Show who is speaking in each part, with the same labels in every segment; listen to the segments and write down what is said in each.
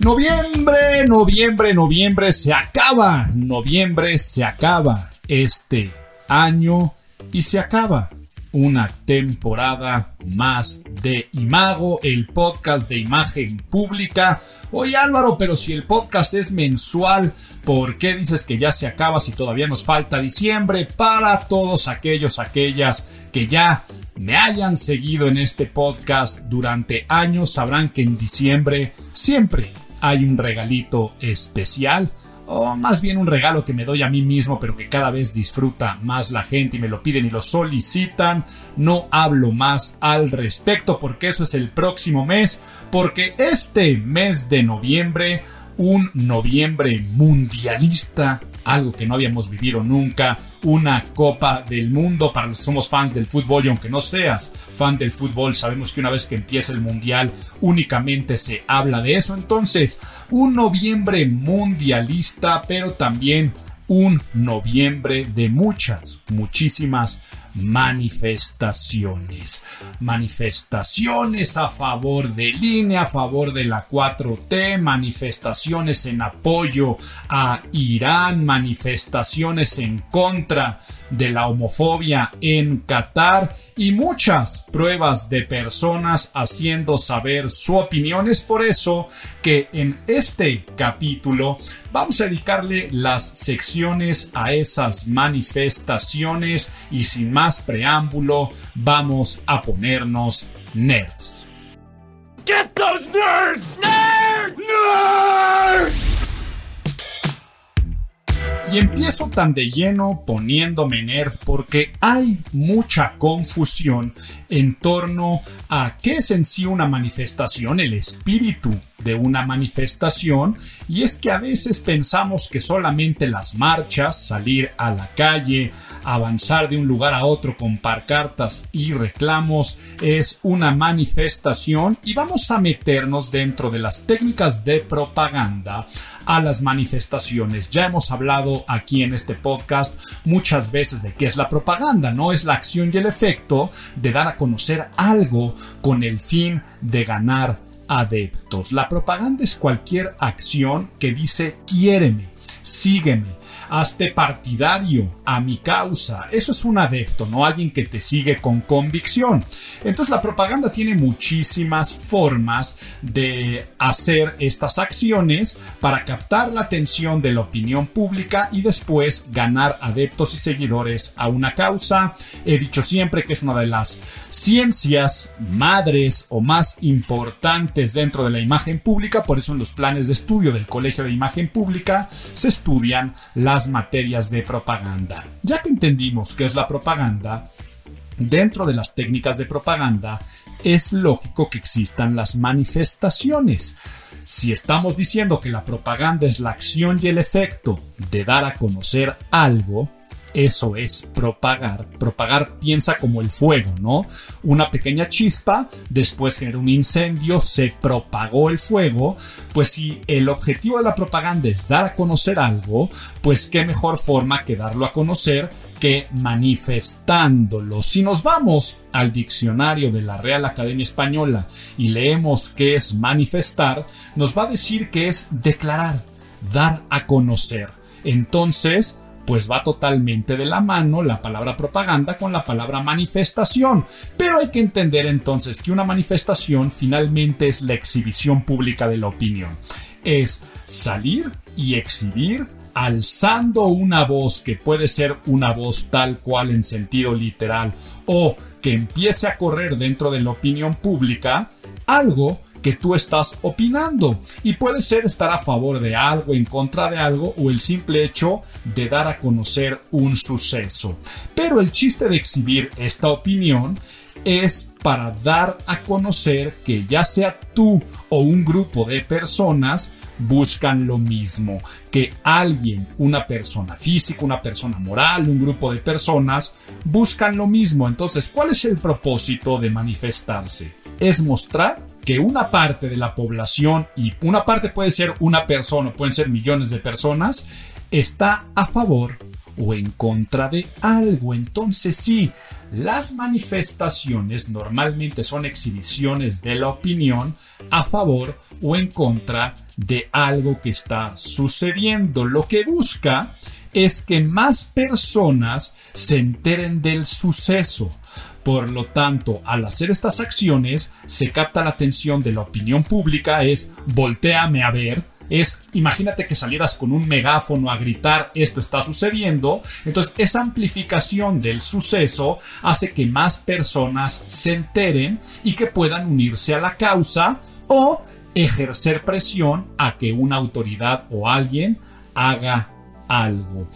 Speaker 1: Noviembre, noviembre, noviembre se acaba. Noviembre se acaba este año y se acaba una temporada más de Imago, el podcast de imagen pública. Oye Álvaro, pero si el podcast es mensual, ¿por qué dices que ya se acaba si todavía nos falta diciembre? Para todos aquellos, aquellas que ya me hayan seguido en este podcast durante años, sabrán que en diciembre siempre hay un regalito especial o más bien un regalo que me doy a mí mismo, pero que cada vez disfruta más la gente y me lo piden y lo solicitan. No hablo más al respecto porque eso es el próximo mes, porque este mes de noviembre, un noviembre mundialista, algo que no habíamos vivido nunca, una Copa del Mundo para los que somos fans del fútbol y aunque no seas fan del fútbol, sabemos que una vez que empieza el Mundial únicamente se habla de eso. Entonces, un noviembre mundialista, pero también un noviembre de muchas, muchísimas manifestaciones. Manifestaciones a favor de línea, a favor de la 4T, manifestaciones en apoyo a Irán, manifestaciones en contra de la homofobia en Qatar y muchas pruebas de personas haciendo saber su opinión. Es por eso que en este capítulo vamos a dedicarle las secciones a esas manifestaciones y sin más preámbulo vamos a ponernos nerds. Get those nerds! Nerds! Nerds! Y empiezo tan de lleno poniéndome nerd porque hay mucha confusión en torno a qué es en sí una manifestación, el espíritu de una manifestación, y es que a veces pensamos que solamente las marchas, salir a la calle, avanzar de un lugar a otro con parcartas y reclamos es una manifestación. Y vamos a meternos dentro de las técnicas de propaganda a las manifestaciones. Ya hemos hablado aquí en este podcast muchas veces de qué es la propaganda, no es la acción y el efecto de dar a conocer algo con el fin de ganar adeptos. La propaganda es cualquier acción que dice quiéreme, sígueme, hazte partidario a mi causa. Eso es un adepto, no alguien que te sigue con convicción. Entonces la propaganda tiene muchísimas formas de hacer estas acciones para captar la atención de la opinión pública y después ganar adeptos y seguidores a una causa. He dicho siempre que es una de las ciencias madres o más importantes dentro de la imagen pública, por eso en los planes de estudio del Colegio de Imagen Pública se estudian las materias de propaganda. Ya que entendimos qué es la propaganda, dentro de las técnicas de propaganda es lógico que existan las manifestaciones. Si estamos diciendo que la propaganda es la acción y el efecto de dar a conocer algo, eso es propagar. Propagar piensa como el fuego, ¿no? Una pequeña chispa, después genera un incendio, se propagó el fuego. Pues si el objetivo de la propaganda es dar a conocer algo, pues qué mejor forma que darlo a conocer que manifestándolo. Si nos vamos al diccionario de la Real Academia Española y leemos qué es manifestar, nos va a decir que es declarar, dar a conocer. Entonces, pues va totalmente de la mano la palabra propaganda con la palabra manifestación. Pero hay que entender entonces que una manifestación finalmente es la exhibición pública de la opinión. Es salir y exhibir alzando una voz que puede ser una voz tal cual en sentido literal o que empiece a correr dentro de la opinión pública, algo que tú estás opinando. Y puede ser estar a favor de algo, en contra de algo o el simple hecho de dar a conocer un suceso. Pero el chiste de exhibir esta opinión es para dar a conocer que ya sea tú o un grupo de personas buscan lo mismo, que alguien, una persona física, una persona moral, un grupo de personas, buscan lo mismo. Entonces, ¿cuál es el propósito de manifestarse? Es mostrar que una parte de la población, y una parte puede ser una persona, pueden ser millones de personas, está a favor o en contra de algo. Entonces sí, las manifestaciones normalmente son exhibiciones de la opinión a favor o en contra de algo que está sucediendo. Lo que busca es que más personas se enteren del suceso. Por lo tanto, al hacer estas acciones, se capta la atención de la opinión pública, es volteame a ver, es, imagínate que salieras con un megáfono a gritar esto está sucediendo, entonces esa amplificación del suceso hace que más personas se enteren y que puedan unirse a la causa o ejercer presión a que una autoridad o alguien haga algo.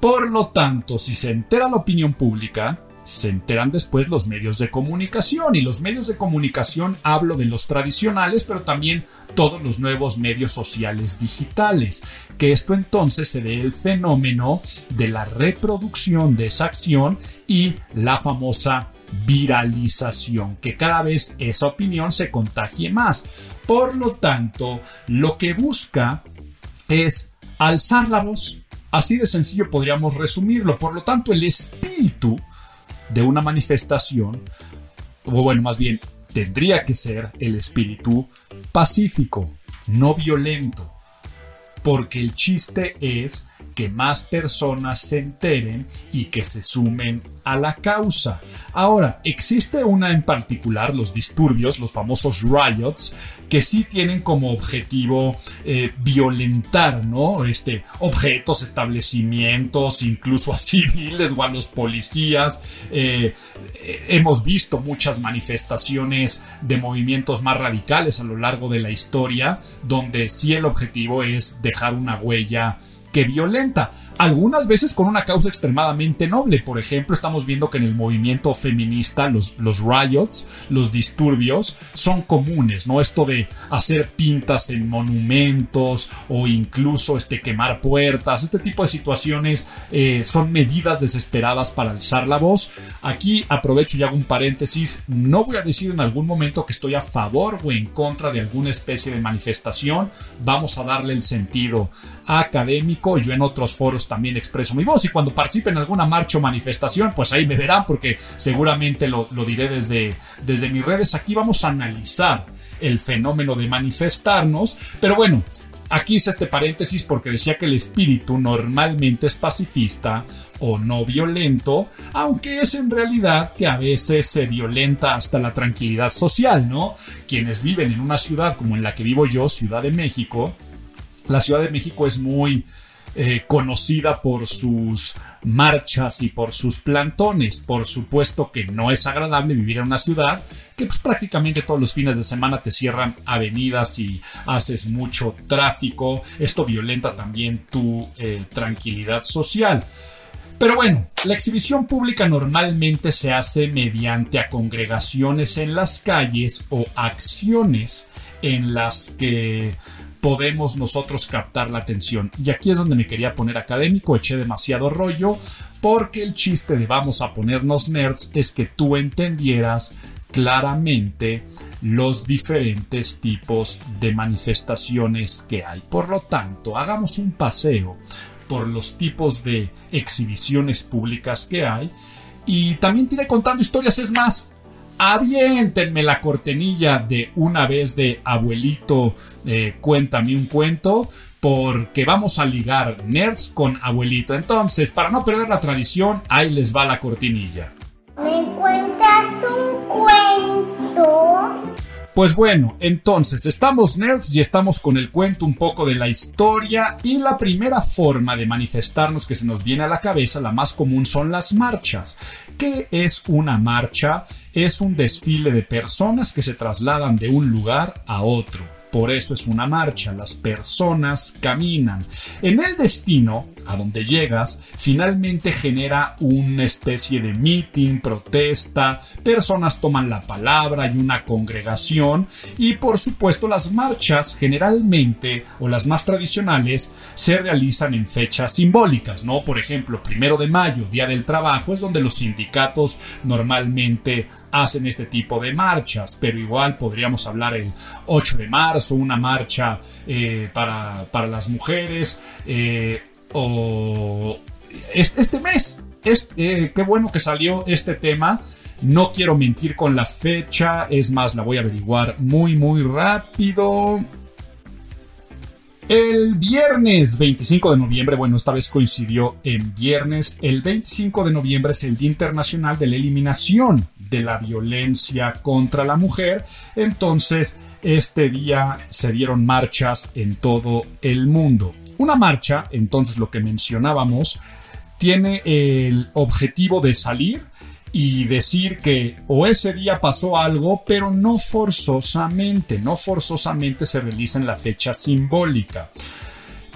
Speaker 1: Por lo tanto, si se entera la opinión pública, se enteran después los medios de comunicación y los medios de comunicación hablo de los tradicionales pero también todos los nuevos medios sociales digitales. Que esto entonces se dé el fenómeno de la reproducción de esa acción y la famosa viralización que cada vez esa opinión se contagie más. Por lo tanto lo que busca es alzar la voz. Así de sencillo podríamos resumirlo. Por lo tanto, el espíritu de una manifestación, o bueno, más bien, tendría que ser el espíritu pacífico, no violento, porque el chiste es que más personas se enteren y que se sumen a la causa. Ahora, existe una en particular, los disturbios, los famosos riots, que sí tienen como objetivo eh, violentar, ¿no? Este, objetos, establecimientos, incluso a civiles o a los policías. Eh, hemos visto muchas manifestaciones de movimientos más radicales a lo largo de la historia, donde sí el objetivo es dejar una huella que violenta, algunas veces con una causa extremadamente noble. Por ejemplo, estamos viendo que en el movimiento feminista los, los riots, los disturbios, son comunes, ¿no? Esto de hacer pintas en monumentos o incluso este, quemar puertas, este tipo de situaciones eh, son medidas desesperadas para alzar la voz. Aquí aprovecho y hago un paréntesis, no voy a decir en algún momento que estoy a favor o en contra de alguna especie de manifestación, vamos a darle el sentido académico, yo en otros foros también expreso mi voz y cuando participe en alguna marcha o manifestación, pues ahí me verán porque seguramente lo, diré desde, desde mis redes. Aquí vamos a analizar el fenómeno de manifestarnos, pero bueno, Aquí hice este paréntesis porque decía que el espíritu normalmente es pacifista o no violento, aunque es en realidad que a veces se violenta hasta la tranquilidad social, ¿no? Quienes viven en una ciudad como en la que vivo yo, Ciudad de México, la Ciudad de México es muy eh, conocida por sus marchas y por sus plantones. Por supuesto que no es agradable vivir en una ciudad que pues, prácticamente todos los fines de semana te cierran avenidas y haces mucho tráfico. Esto violenta también tu eh, tranquilidad social. Pero bueno, la exhibición pública normalmente se hace mediante a congregaciones en las calles o acciones en las que podemos nosotros captar la atención. Y aquí es donde me quería poner académico, eché demasiado rollo, porque el chiste de vamos a ponernos nerds es que tú entendieras claramente los diferentes tipos de manifestaciones que hay. Por lo tanto, hagamos un paseo por los tipos de exhibiciones públicas que hay y también tiene contando historias, es más, aviéntenme la cortenilla de una vez de abuelito, eh, cuéntame un cuento, porque vamos a ligar nerds con abuelito. Entonces, para no perder la tradición, ahí les va la cortinilla.
Speaker 2: ¿Me cuentas un cuento?
Speaker 1: Pues bueno, entonces estamos nerds y estamos con el cuento un poco de la historia y la primera forma de manifestarnos que se nos viene a la cabeza, la más común, son las marchas. ¿Qué es una marcha? Es un desfile de personas que se trasladan de un lugar a otro. Por eso es una marcha, las personas caminan. En el destino, a donde llegas, finalmente genera una especie de meeting, protesta, personas toman la palabra y una congregación y por supuesto las marchas generalmente o las más tradicionales se realizan en fechas simbólicas, ¿no? Por ejemplo, primero de mayo, Día del Trabajo, es donde los sindicatos normalmente hacen este tipo de marchas, pero igual podríamos hablar el 8 de marzo, una marcha eh, para, las mujeres, eh, o este, mes. Eh, qué bueno que salió este tema. No quiero mentir con la fecha, es más, la voy a averiguar muy, muy rápido. El viernes 25 de noviembre, bueno, esta vez coincidió en viernes, el 25 de noviembre es el Día Internacional de la Eliminación de la Violencia contra la Mujer. Entonces, este día se dieron marchas en todo el mundo. Una marcha, entonces lo que mencionábamos, tiene el objetivo de salir y decir que o ese día pasó algo, pero no forzosamente, no forzosamente se realiza en la fecha simbólica.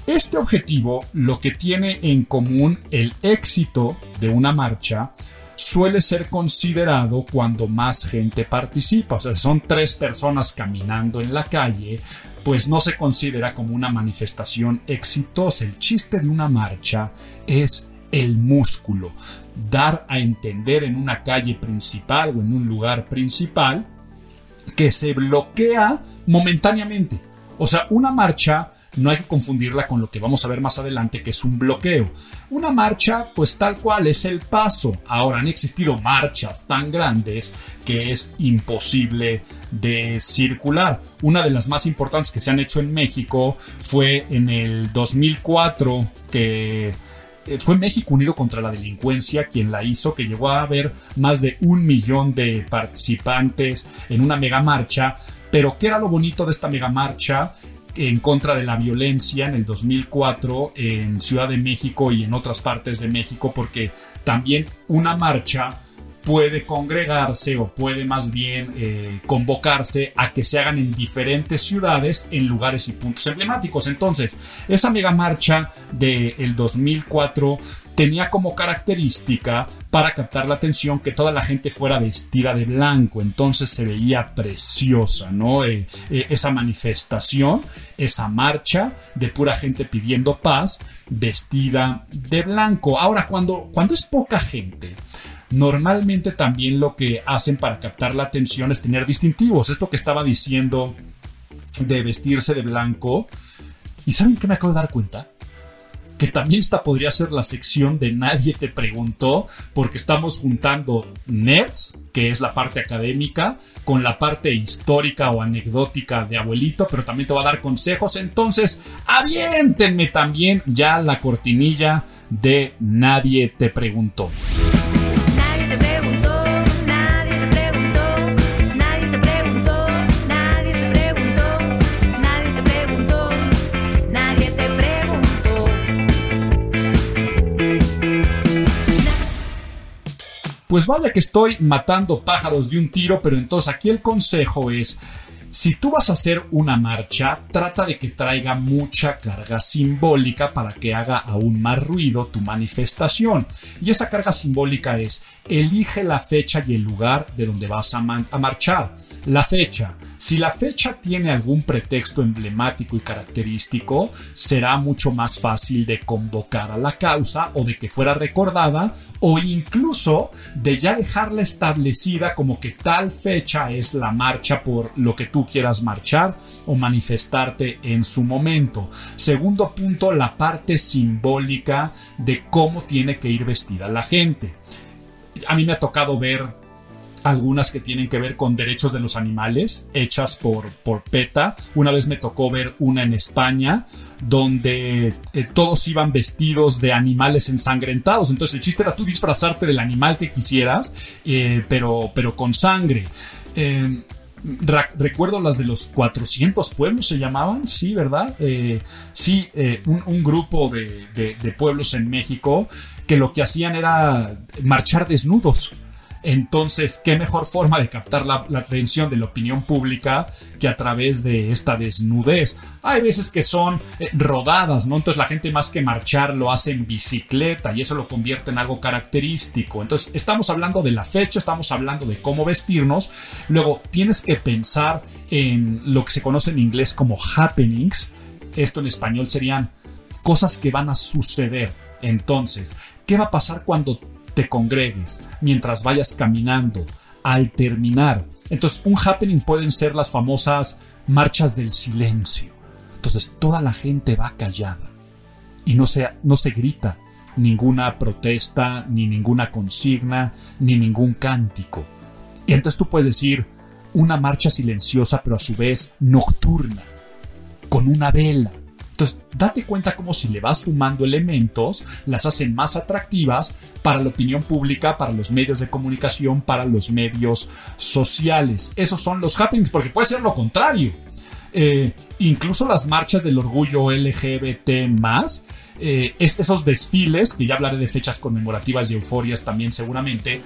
Speaker 1: Este objetivo lo que tiene en común el éxito de una marcha suele ser considerado cuando más gente participa. O sea, son tres personas caminando en la calle, pues no se considera como una manifestación exitosa. El chiste de una marcha es el músculo, dar a entender en una calle principal o en un lugar principal que se bloquea momentáneamente. O sea, una marcha no hay que confundirla con lo que vamos a ver más adelante, que es un bloqueo. Una marcha, pues tal cual es el paso. Ahora han existido marchas tan grandes que es imposible de circular. Una de las más importantes que se han hecho en México fue en el 2004 que fue México Unido contra la Delincuencia quien la hizo, que llegó a haber más de un millón de participantes en una mega marcha. Pero ¿qué era lo bonito de esta mega marcha? en contra de la violencia en el 2004 en Ciudad de México y en otras partes de México, porque también una marcha puede congregarse o puede más bien eh, convocarse a que se hagan en diferentes ciudades en lugares y puntos emblemáticos. Entonces, esa mega marcha del 2004 tenía como característica para captar la atención que toda la gente fuera vestida de blanco, entonces se veía preciosa, ¿no? Eh, eh, esa manifestación, esa marcha de pura gente pidiendo paz, vestida de blanco. Ahora, cuando, cuando es poca gente, Normalmente también lo que hacen para captar la atención es tener distintivos. Esto que estaba diciendo de vestirse de blanco. ¿Y saben qué me acabo de dar cuenta? que también esta podría ser la sección de Nadie te preguntó, porque estamos juntando nerds, que es la parte académica, con la parte histórica o anecdótica de abuelito, pero también te va a dar consejos. Entonces, aviéntenme también ya la cortinilla de Nadie te preguntó. Pues vaya que estoy matando pájaros de un tiro, pero entonces aquí el consejo es, si tú vas a hacer una marcha, trata de que traiga mucha carga simbólica para que haga aún más ruido tu manifestación. Y esa carga simbólica es, elige la fecha y el lugar de donde vas a, a marchar. La fecha. Si la fecha tiene algún pretexto emblemático y característico, será mucho más fácil de convocar a la causa o de que fuera recordada o incluso de ya dejarla establecida como que tal fecha es la marcha por lo que tú quieras marchar o manifestarte en su momento. Segundo punto, la parte simbólica de cómo tiene que ir vestida la gente. A mí me ha tocado ver algunas que tienen que ver con derechos de los animales, hechas por, por PETA. Una vez me tocó ver una en España, donde eh, todos iban vestidos de animales ensangrentados. Entonces el chiste era tú disfrazarte del animal que quisieras, eh, pero, pero con sangre. Em, recuerdo las de los 400 pueblos se llamaban, sí, ¿verdad? Eh, sí, un, grupo de pueblos en México que lo que hacían era marchar desnudos. Entonces, ¿qué mejor forma de captar la, atención de la opinión pública que a través de esta desnudez? Hay veces que son eh, rodadas, ¿no? Entonces la gente más que marchar lo hace en bicicleta y eso lo convierte en algo característico. Entonces, estamos hablando de la fecha, estamos hablando de cómo vestirnos. Luego, tienes que pensar en lo que se conoce en inglés como happenings. Esto en español serían cosas que van a suceder. Entonces, ¿qué va a pasar cuando te congregues, mientras vayas caminando, al terminar. Entonces, un happening pueden ser las famosas marchas del silencio. Entonces, toda la gente va callada y no se, no se grita ninguna protesta, ni ninguna consigna, ni ningún cántico. Y entonces tú puedes decir una marcha silenciosa, pero a su vez nocturna, con una vela, entonces, date cuenta como si le vas sumando elementos, las hacen más atractivas para la opinión pública, para los medios de comunicación, para los medios sociales. Esos son los happenings, porque puede ser lo contrario. Eh, incluso las marchas del orgullo LGBT más, eh, esos desfiles, que ya hablaré de fechas conmemorativas y euforias también seguramente,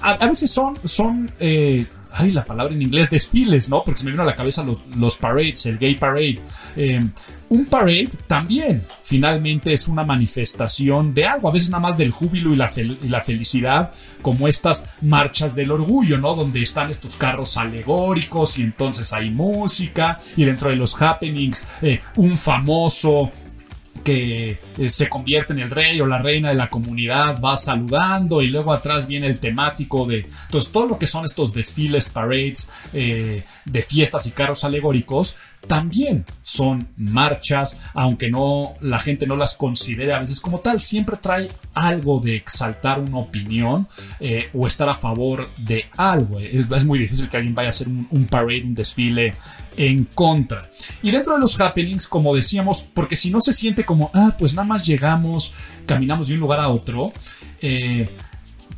Speaker 1: a, veces son, son ay, la palabra en inglés, desfiles, ¿no? Porque se me vino a la cabeza los, los parades, el gay parade. Un parade también finalmente es una manifestación de algo, a veces nada más del júbilo y la, la felicidad, como estas marchas del orgullo, ¿no? Donde están estos carros alegóricos y entonces hay música y dentro de los happenings eh, un famoso que eh, se convierte en el rey o la reina de la comunidad, va saludando y luego atrás viene el temático de entonces todo lo que son estos desfiles, parades eh, de fiestas y carros alegóricos también son marchas, aunque no la gente no las considere a veces como tal, siempre trae algo de exaltar una opinión eh, o estar a favor de algo. Es, muy difícil que alguien vaya a hacer un, parade, un desfile en contra. Y dentro de los happenings, como decíamos, porque si no se siente como, ah, pues nada más llegamos, caminamos de un lugar a otro, eh,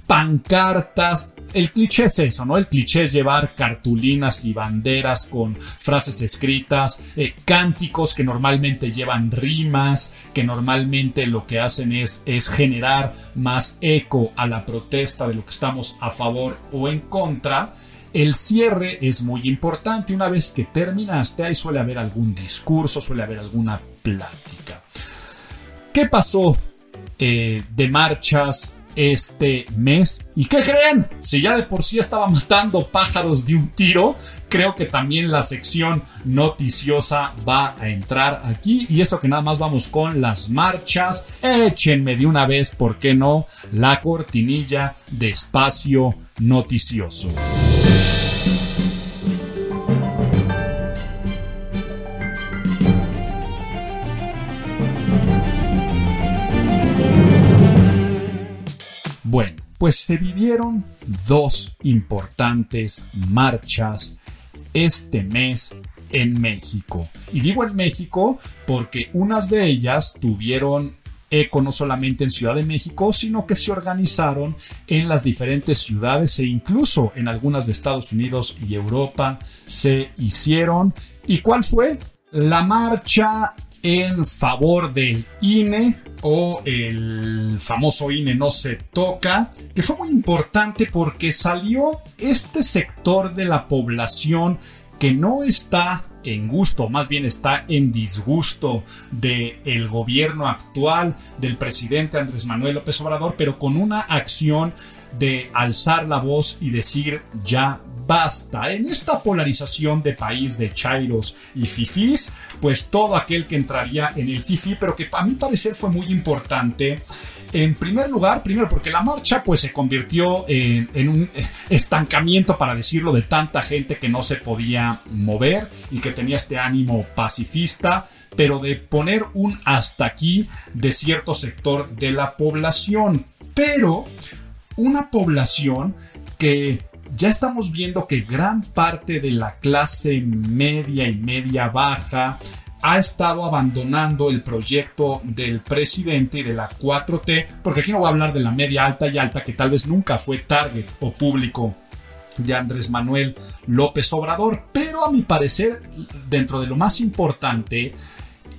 Speaker 1: pancartas, el cliché es eso, ¿no? El cliché es llevar cartulinas y banderas con frases escritas, eh, cánticos que normalmente llevan rimas, que normalmente lo que hacen es, generar más eco a la protesta de lo que estamos a favor o en contra. El cierre es muy importante. Una vez que terminaste, ahí suele haber algún discurso, suele haber alguna plática. ¿Qué pasó eh, de marchas este mes. ¿Y qué creen? Si ya de por sí estaba matando pájaros de un tiro, creo que también la sección noticiosa va a entrar aquí. Y eso que nada más vamos con las marchas. Échenme de una vez, ¿por qué no? La cortinilla de espacio noticioso. Pues se vivieron dos importantes marchas este mes en México. Y digo en México porque unas de ellas tuvieron eco no solamente en Ciudad de México, sino que se organizaron en las diferentes ciudades e incluso en algunas de Estados Unidos y Europa se hicieron. ¿Y cuál fue? La marcha en favor del INE o el famoso INE no se toca, que fue muy importante porque salió este sector de la población que no está en gusto, más bien está en disgusto del el gobierno actual del presidente Andrés Manuel López Obrador, pero con una acción de alzar la voz y decir ya basta. En esta polarización de país de chairos y fifís, pues todo aquel que entraría en el fifi, pero que a mi parecer fue muy importante. En primer lugar, primero porque la marcha pues se convirtió en, en, un estancamiento, para decirlo, de tanta gente que no se podía mover y que tenía este ánimo pacifista, pero de poner un hasta aquí de cierto sector de la población. Pero una población que ya estamos viendo que gran parte de la clase media y media baja ha estado abandonando el proyecto del presidente y de la 4T, porque aquí no voy a hablar de la media alta y alta, que tal vez nunca fue target o público de Andrés Manuel López Obrador. Pero a mi parecer, dentro de lo más importante,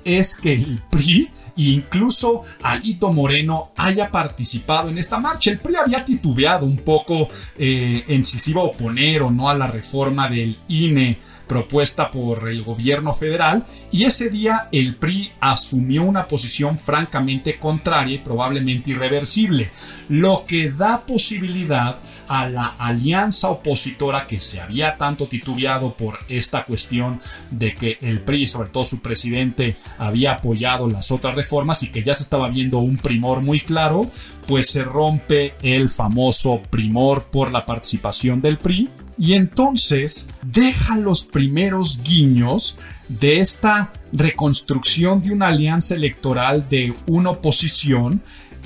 Speaker 1: es que el PRI incluso Alito Moreno haya participado en esta marcha. El PRI había titubeado un poco eh, en si se iba a oponer o no a la reforma del INE propuesta por el gobierno federal y ese día el PRI asumió una posición francamente contraria y probablemente irreversible, lo que da posibilidad a la alianza opositora que se había tanto titubeado por esta cuestión de que el PRI, sobre todo su presidente, había apoyado las otras reformas y que ya se estaba viendo un primor muy claro, pues se rompe el famoso primor por la participación del PRI y entonces deja los primeros guiños de esta reconstrucción de una alianza electoral de una oposición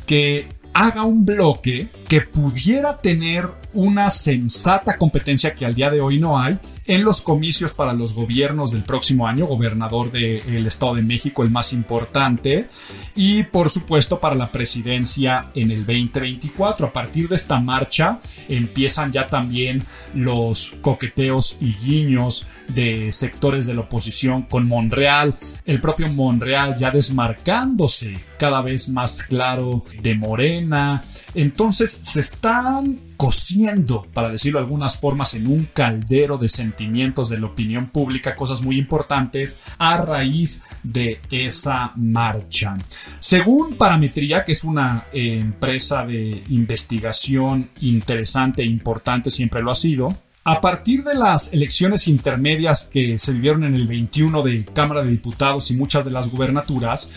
Speaker 1: que haga un bloque que pudiera tener una sensata competencia que al día de hoy no hay en los comicios para los gobiernos del próximo año, gobernador del Estado de México, el más importante, y por supuesto para la presidencia en el 2024. A partir de esta marcha empiezan ya también los coqueteos y guiños de sectores de la oposición con Monreal, el propio Monreal ya desmarcándose cada vez más claro de Morena. Entonces se están cociendo, para decirlo de algunas formas, en un caldero de sentimientos de la opinión pública, cosas muy importantes a raíz de esa marcha. Según Parametría, que es una eh, empresa de investigación interesante e importante, siempre lo ha sido, a partir de las elecciones intermedias que se vivieron en el 21 de Cámara de Diputados y muchas de las gubernaturas,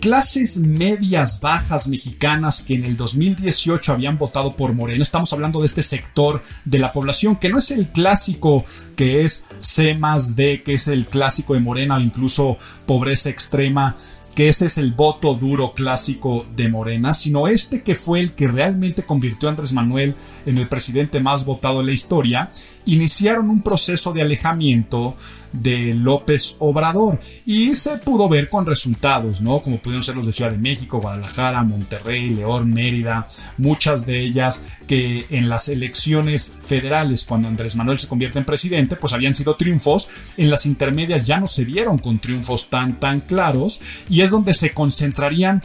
Speaker 1: clases medias bajas mexicanas que en el 2018 habían votado por Morena. Estamos hablando de este sector de la población que no es el clásico que es C más D, que es el clásico de Morena o incluso pobreza extrema que ese es el voto duro clásico de Morena, sino este que fue el que realmente convirtió a Andrés Manuel en el presidente más votado de la historia, iniciaron un proceso de alejamiento de López Obrador y se pudo ver con resultados, ¿no? Como pudieron ser los de Ciudad de México, Guadalajara, Monterrey, León, Mérida, muchas de ellas que en las elecciones federales, cuando Andrés Manuel se convierte en presidente, pues habían sido triunfos, en las intermedias ya no se vieron con triunfos tan, tan claros y es donde se concentrarían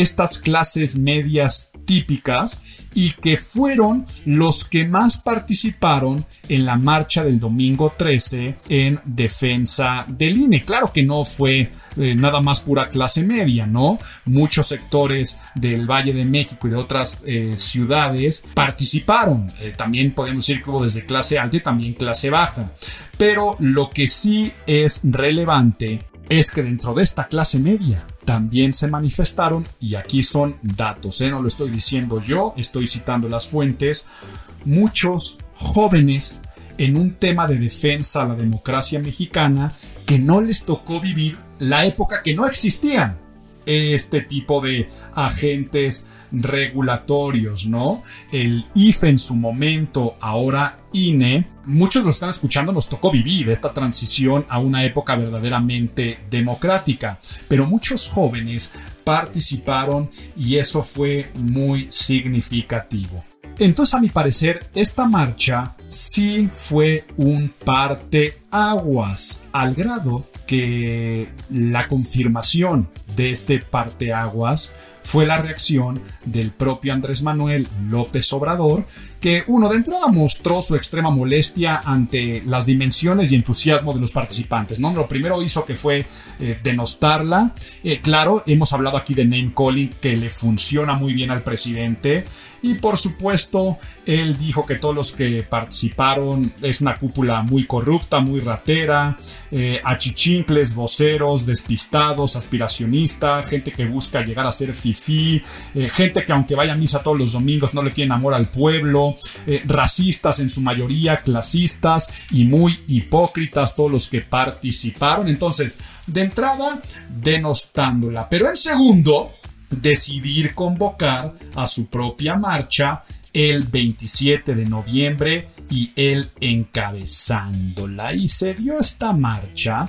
Speaker 1: estas clases medias típicas y que fueron los que más participaron en la marcha del domingo 13 en defensa del INE. Claro que no fue eh, nada más pura clase media, ¿no? Muchos sectores del Valle de México y de otras eh, ciudades participaron. Eh, también podemos decir que hubo desde clase alta y también clase baja. Pero lo que sí es relevante es que dentro de esta clase media también se manifestaron, y aquí son datos, ¿eh? no lo estoy diciendo yo, estoy citando las fuentes, muchos jóvenes en un tema de defensa a la democracia mexicana que no les tocó vivir la época que no existían este tipo de agentes regulatorios, ¿no? El IFE en su momento, ahora Muchos lo están escuchando, nos tocó vivir esta transición a una época verdaderamente democrática, pero muchos jóvenes participaron y eso fue muy significativo. Entonces, a mi parecer, esta marcha sí fue un parteaguas, al grado que la confirmación de este parteaguas fue la reacción del propio Andrés Manuel López Obrador, que uno de entrada mostró su extrema molestia ante las dimensiones y entusiasmo de los participantes. ¿no? Lo primero hizo que fue eh, denostarla. Eh, claro, hemos hablado aquí de name calling que le funciona muy bien al presidente. Y por supuesto, él dijo que todos los que participaron es una cúpula muy corrupta, muy ratera, eh, achichincles, voceros, despistados, aspiracionistas, gente que busca llegar a ser fifí, eh, gente que aunque vaya a misa todos los domingos no le tiene amor al pueblo, eh, racistas en su mayoría, clasistas y muy hipócritas todos los que participaron. Entonces, de entrada, denostándola. Pero en segundo, decidir convocar a su propia marcha el 27 de noviembre y él encabezándola. Y se dio esta marcha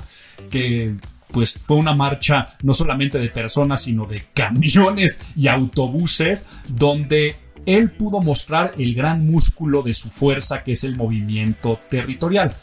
Speaker 1: que pues fue una marcha no solamente de personas, sino de camiones y autobuses, donde él pudo mostrar el gran músculo de su fuerza que es el movimiento territorial.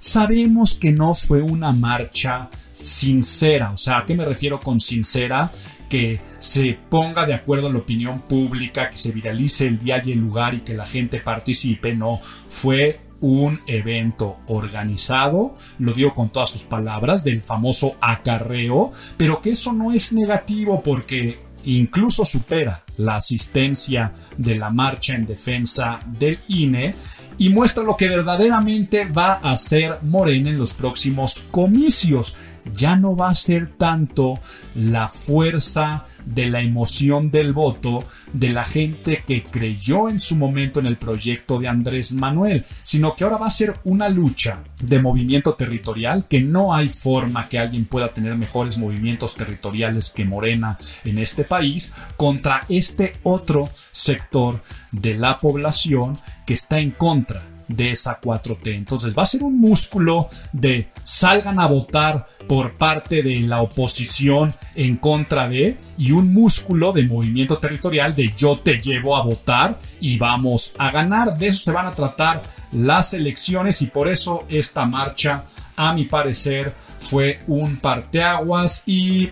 Speaker 1: Sabemos que no fue una marcha sincera, o sea, ¿a qué me refiero con sincera? que se ponga de acuerdo la opinión pública, que se viralice el día y el lugar y que la gente participe, no, fue un evento organizado, lo digo con todas sus palabras, del famoso acarreo, pero que eso no es negativo porque incluso supera la asistencia de la marcha en defensa del INE y muestra lo que verdaderamente va a hacer Morena en los próximos comicios. Ya no va a ser tanto la fuerza de la emoción del voto de la gente que creyó en su momento en el proyecto de Andrés Manuel, sino que ahora va a ser una lucha de movimiento territorial, que no hay forma que alguien pueda tener mejores movimientos territoriales que Morena en este país, contra este otro sector de la población que está en contra de esa 4T. Entonces va a ser un músculo de salgan a votar por parte de la oposición en contra de y un músculo de movimiento territorial de yo te llevo a votar y vamos a ganar. De eso se van a tratar las elecciones y por eso esta marcha, a mi parecer, fue un parteaguas y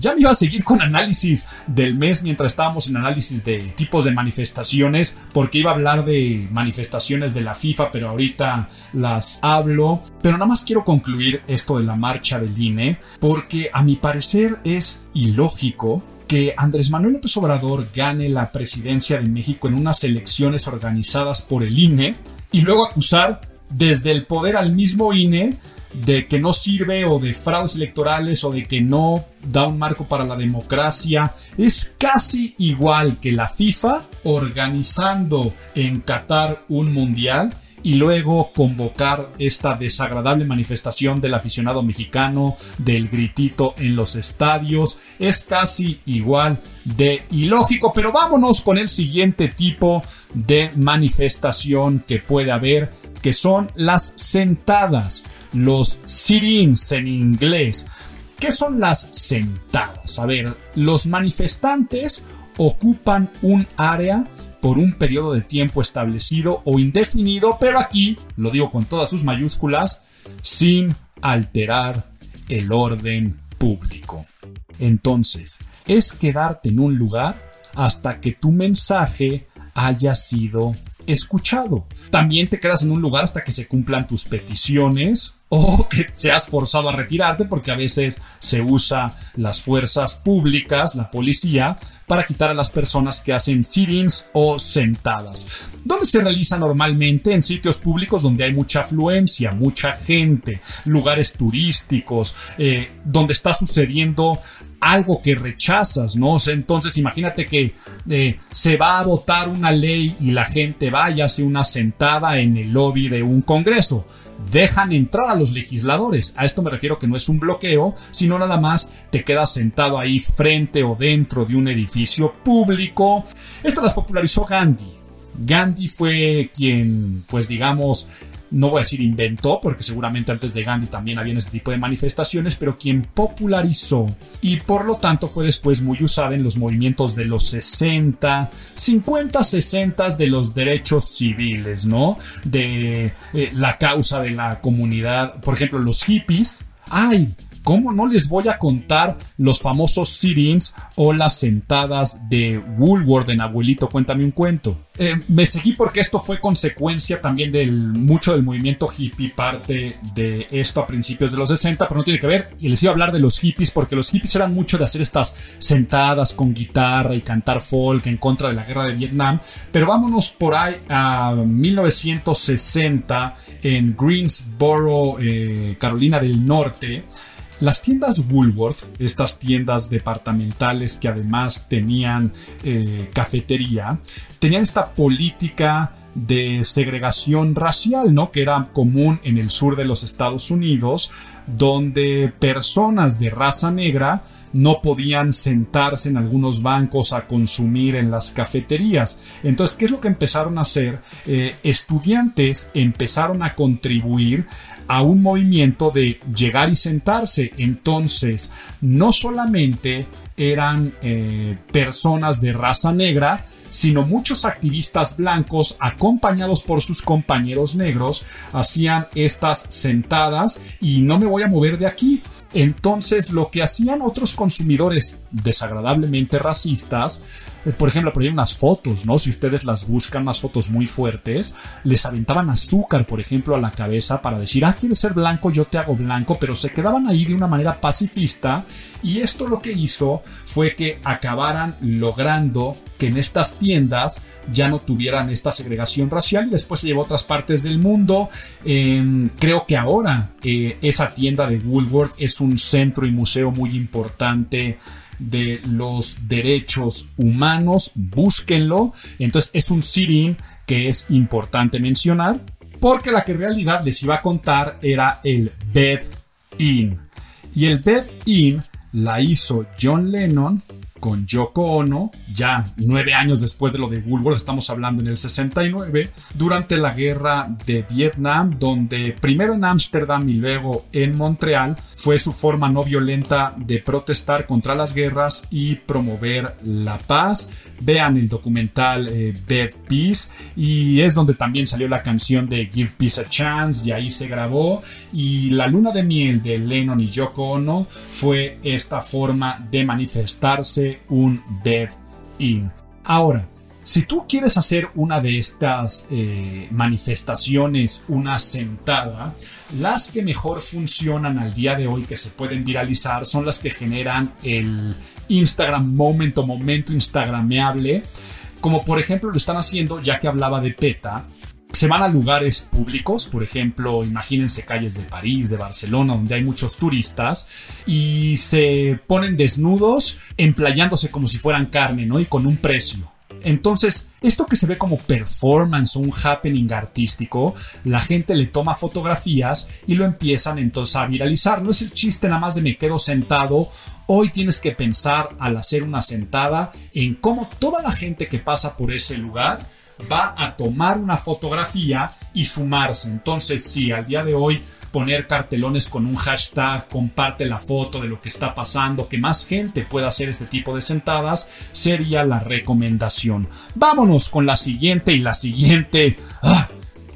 Speaker 1: ya me iba a seguir con análisis del mes mientras estábamos en análisis de tipos de manifestaciones porque iba a hablar de manifestaciones de la FIFA pero ahorita las hablo. Pero nada más quiero concluir esto de la marcha del INE porque a mi parecer es ilógico que Andrés Manuel López Obrador gane la presidencia de México en unas elecciones organizadas por el INE y luego acusar desde el poder al mismo INE de que no sirve o de fraudes electorales o de que no da un marco para la democracia. Es casi igual que la FIFA organizando en Qatar un mundial y luego convocar esta desagradable manifestación del aficionado mexicano, del gritito en los estadios, es casi igual de ilógico, pero vámonos con el siguiente tipo de manifestación que puede haber, que son las sentadas, los sit-ins en inglés. ¿Qué son las sentadas? A ver, los manifestantes ocupan un área por un periodo de tiempo establecido o indefinido, pero aquí, lo digo con todas sus mayúsculas, sin alterar el orden público. Entonces, es quedarte en un lugar hasta que tu mensaje haya sido escuchado. También te quedas en un lugar hasta que se cumplan tus peticiones o que seas forzado a retirarte porque a veces se usa las fuerzas públicas, la policía, para quitar a las personas que hacen sittings o sentadas. ¿Dónde se realiza normalmente? En sitios públicos donde hay mucha afluencia, mucha gente, lugares turísticos, eh, donde está sucediendo algo que rechazas, ¿no? entonces imagínate que eh, se va a votar una ley y la gente va y hace una sentada en el lobby de un congreso dejan entrar a los legisladores. A esto me refiero que no es un bloqueo, sino nada más te quedas sentado ahí frente o dentro de un edificio público. Esto las popularizó Gandhi. Gandhi fue quien, pues digamos, no voy a decir inventó, porque seguramente antes de Gandhi también había este tipo de manifestaciones, pero quien popularizó y por lo tanto fue después muy usada en los movimientos de los 60, 50, 60 de los derechos civiles, ¿no? De eh, la causa de la comunidad, por ejemplo, los hippies. ¡Ay! ¿Cómo no les voy a contar los famosos sit-ins o las sentadas de Woolworth en Abuelito? Cuéntame un cuento. Eh, me seguí porque esto fue consecuencia también del mucho del movimiento hippie, parte de esto a principios de los 60, pero no tiene que ver. Y les iba a hablar de los hippies porque los hippies eran mucho de hacer estas sentadas con guitarra y cantar folk en contra de la guerra de Vietnam. Pero vámonos por ahí a 1960 en Greensboro, eh, Carolina del Norte. Las tiendas Woolworth, estas tiendas departamentales que además tenían eh, cafetería, tenían esta política de segregación racial, ¿no? Que era común en el sur de los Estados Unidos, donde personas de raza negra no podían sentarse en algunos bancos a consumir en las cafeterías. Entonces, ¿qué es lo que empezaron a hacer? Eh, estudiantes empezaron a contribuir a un movimiento de llegar y sentarse. Entonces, no solamente eran eh, personas de raza negra, sino muchos activistas blancos acompañados por sus compañeros negros hacían estas sentadas y no me voy a mover de aquí. Entonces, lo que hacían otros consumidores desagradablemente racistas, por ejemplo, por unas fotos, ¿no? Si ustedes las buscan, unas fotos muy fuertes, les aventaban azúcar, por ejemplo, a la cabeza para decir, ah, quieres ser blanco, yo te hago blanco, pero se quedaban ahí de una manera pacifista y esto lo que hizo fue que acabaran logrando que en estas tiendas ya no tuvieran esta segregación racial y después se llevó a otras partes del mundo. Em, creo que ahora eh, esa tienda de Woolworth es un centro y museo muy importante de los derechos humanos, búsquenlo. Entonces es un sitting que es importante mencionar porque la que en realidad les iba a contar era el Bed In. Y el Bed In la hizo John Lennon con Yoko Ono, ya nueve años después de lo de Woolworth, estamos hablando en el 69, durante la guerra de Vietnam, donde primero en Ámsterdam y luego en Montreal fue su forma no violenta de protestar contra las guerras y promover la paz. Vean el documental eh, Peace y es donde también salió la canción de Give Peace a Chance y ahí se grabó y la luna de miel de Lennon y Yoko Ono fue esta forma de manifestarse un dead in. Ahora, si tú quieres hacer una de estas eh, manifestaciones, una sentada, las que mejor funcionan al día de hoy que se pueden viralizar son las que generan el Instagram moment o momento instagrameable, como por ejemplo lo están haciendo ya que hablaba de PETA, se van a lugares públicos, por ejemplo, imagínense calles de París, de Barcelona, donde hay muchos turistas, y se ponen desnudos, emplayándose como si fueran carne, ¿no? Y con un precio. Entonces, esto que se ve como performance, un happening artístico, la gente le toma fotografías y lo empiezan entonces a viralizar. No es el chiste nada más de me quedo sentado. Hoy tienes que pensar al hacer una sentada en cómo toda la gente que pasa por ese lugar va a tomar una fotografía y sumarse. Entonces, sí, al día de hoy poner cartelones con un hashtag, comparte la foto de lo que está pasando, que más gente pueda hacer este tipo de sentadas, sería la recomendación. Vámonos con la siguiente y la siguiente, ah,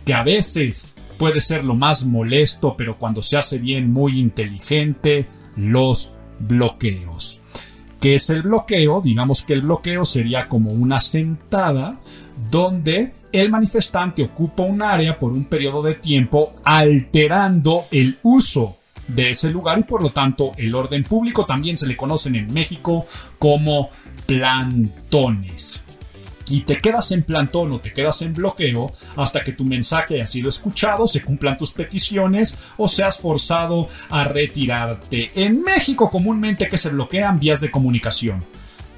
Speaker 1: que a veces puede ser lo más molesto, pero cuando se hace bien muy inteligente, los bloqueos. ¿Qué es el bloqueo? Digamos que el bloqueo sería como una sentada donde el manifestante ocupa un área por un periodo de tiempo alterando el uso de ese lugar y por lo tanto el orden público también se le conocen en México como plantones. Y te quedas en plantón o te quedas en bloqueo hasta que tu mensaje haya sido escuchado, se cumplan tus peticiones o seas forzado a retirarte. En México comúnmente que se bloquean vías de comunicación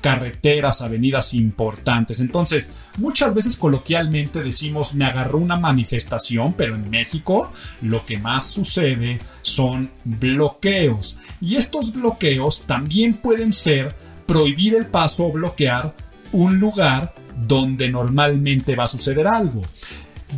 Speaker 1: carreteras, avenidas importantes. Entonces, muchas veces coloquialmente decimos me agarró una manifestación, pero en México lo que más sucede son bloqueos. Y estos bloqueos también pueden ser prohibir el paso o bloquear un lugar donde normalmente va a suceder algo.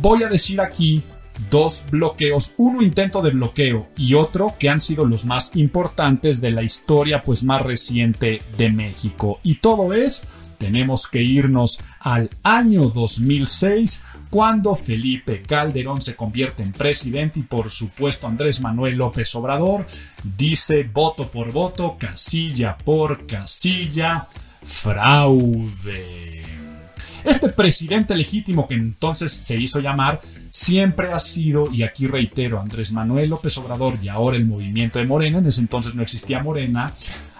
Speaker 1: Voy a decir aquí dos bloqueos, uno intento de bloqueo y otro que han sido los más importantes de la historia pues más reciente de México. Y todo es, tenemos que irnos al año 2006 cuando Felipe Calderón se convierte en presidente y por supuesto Andrés Manuel López Obrador dice voto por voto, casilla por casilla, fraude. Este presidente legítimo que entonces se hizo llamar siempre ha sido, y aquí reitero, Andrés Manuel López Obrador y ahora el movimiento de Morena, en ese entonces no existía Morena,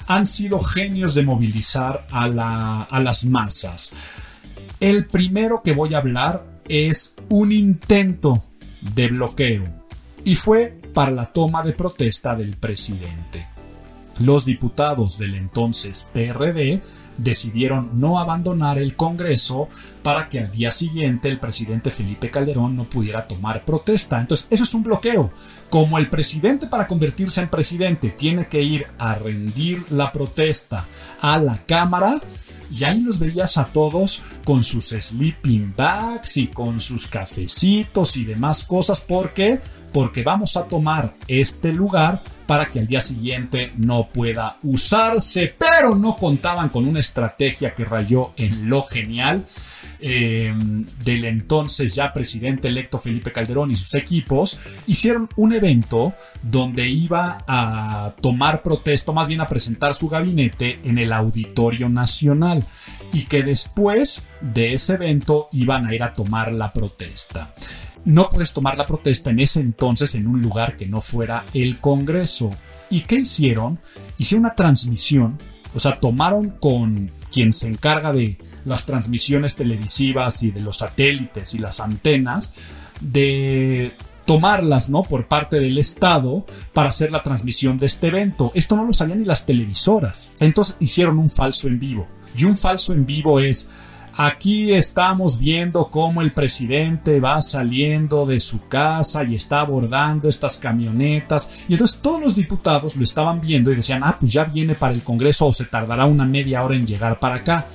Speaker 1: han sido genios de movilizar a, a las masas. El primero que voy a hablar es un intento de bloqueo y fue para la toma de protesta del presidente. los diputados del entonces PRD decidieron no abandonar el Congreso para que al día siguiente el presidente Felipe Calderón no pudiera tomar protesta. Entonces, eso es un bloqueo. Como el presidente para convertirse en presidente tiene que ir a rendir la protesta a la Cámara, y ahí los veías a todos con sus sleeping bags y con sus cafecitos y demás cosas. ¿Por qué? Porque vamos a tomar este lugar para que al día siguiente no pueda usarse. Pero no contaban con una estrategia que rayó en lo genial. Eh, del entonces ya presidente electo Felipe Calderón y sus equipos hicieron un evento donde iba a tomar protesto, más bien a presentar su gabinete en el Auditorio Nacional y que después de ese evento iban a ir a tomar la protesta no puedes tomar la protesta en ese entonces en un lugar que no fuera el Congreso. ¿Y qué hicieron? Hicieron una transmisión, o sea, tomaron con quien se encarga de las transmisiones televisivas y de los satélites y las antenas, de tomarlas, ¿no? Por parte del Estado para hacer la transmisión de este evento. Esto no lo sabían ni las televisoras. Entonces hicieron un falso en vivo. Y un falso en vivo es Aquí estamos viendo cómo el presidente va saliendo de su casa y está abordando estas camionetas. Y entonces todos los diputados lo estaban viendo y decían, ah, pues ya viene para el Congreso o se tardará una media hora en llegar para acá.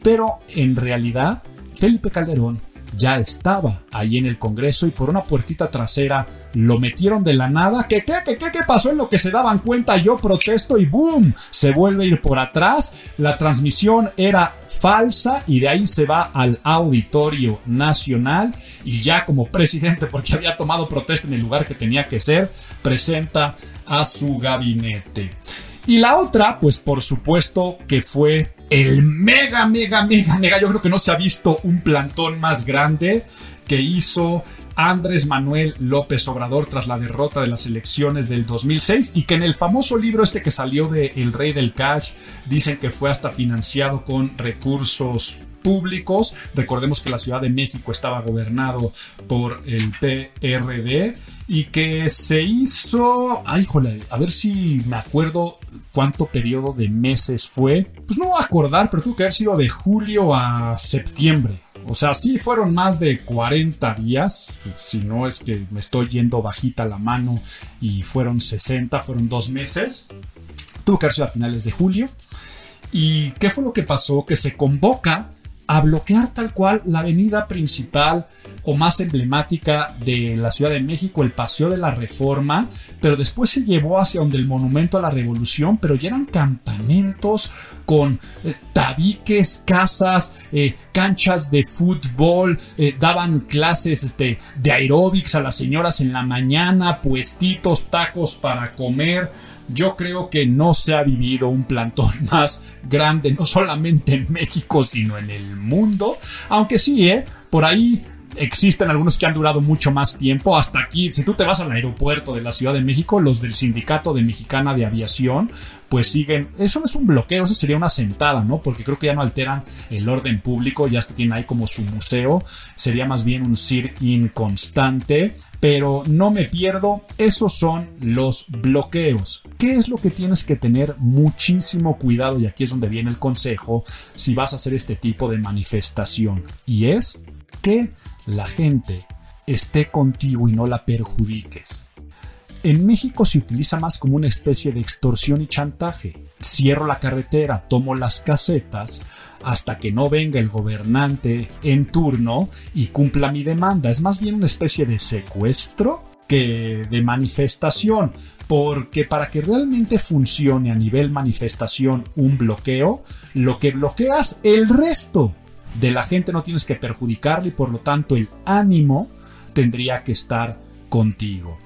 Speaker 1: Pero en realidad, Felipe Calderón ya estaba ahí en el Congreso y por una puertita trasera lo metieron de la nada. ¿Qué, qué, qué, qué, pasó en lo que se daban cuenta? Yo protesto y ¡boom! Se vuelve a ir por atrás. La transmisión era falsa y de ahí se va al Auditorio Nacional y ya como presidente, porque había tomado protesta en el lugar que tenía que ser, presenta a su gabinete. Y la otra, pues por supuesto que fue el mega, mega, mega, mega. Yo creo que no se ha visto un plantón más grande que hizo Andrés Manuel López Obrador tras la derrota de las elecciones del 2006 y que en el famoso libro este que salió de El Rey del Cash dicen que fue hasta financiado con recursos públicos. Recordemos que la Ciudad de México estaba gobernado por el PRD y que se hizo, ay, jole, a ver si me acuerdo cuánto periodo de meses fue. Pues no voy a acordar, pero tuvo que haber sido de julio a septiembre. O sea, sí fueron más de 40 días, si no es que me estoy yendo bajita la mano y fueron 60, fueron dos meses. Tuvo que haber sido a finales de julio. ¿Y qué fue lo que pasó? Que se convoca a bloquear tal cual la avenida principal o más emblemática de la Ciudad de México, el Paseo de la Reforma, pero después se llevó hacia donde el Monumento a la Revolución, pero ya eran campamentos con eh, tabiques, casas, eh, canchas de fútbol, eh, daban clases este, de aeróbics a las señoras en la mañana, puestitos, tacos para comer yo creo que no se ha vivido un plantón más grande, no solamente en México, sino en el mundo. Aunque sí, ¿eh? Por ahí existen algunos que han durado mucho más tiempo. Hasta aquí, si tú te vas al aeropuerto de la Ciudad de México, los del Sindicato de Mexicana de Aviación, pues siguen. Eso no es un bloqueo, eso sería una sentada, ¿no? Porque creo que ya no alteran el orden público, ya tienen ahí como su museo. Sería más bien un CIR inconstante. Pero no me pierdo, esos son los bloqueos. ¿Qué es lo que tienes que tener muchísimo cuidado? Y aquí es donde viene el consejo si vas a hacer este tipo de manifestación. Y es que la gente esté contigo y no la perjudiques. En México se utiliza más como una especie de extorsión y chantaje. Cierro la carretera, tomo las casetas, hasta que no venga el gobernante en turno y cumpla mi demanda. Es más bien una especie de secuestro que de manifestación, porque para que realmente funcione a nivel manifestación un bloqueo, lo que bloqueas el resto de la gente no tienes que perjudicarle y por lo tanto el ánimo tendría que estar contigo.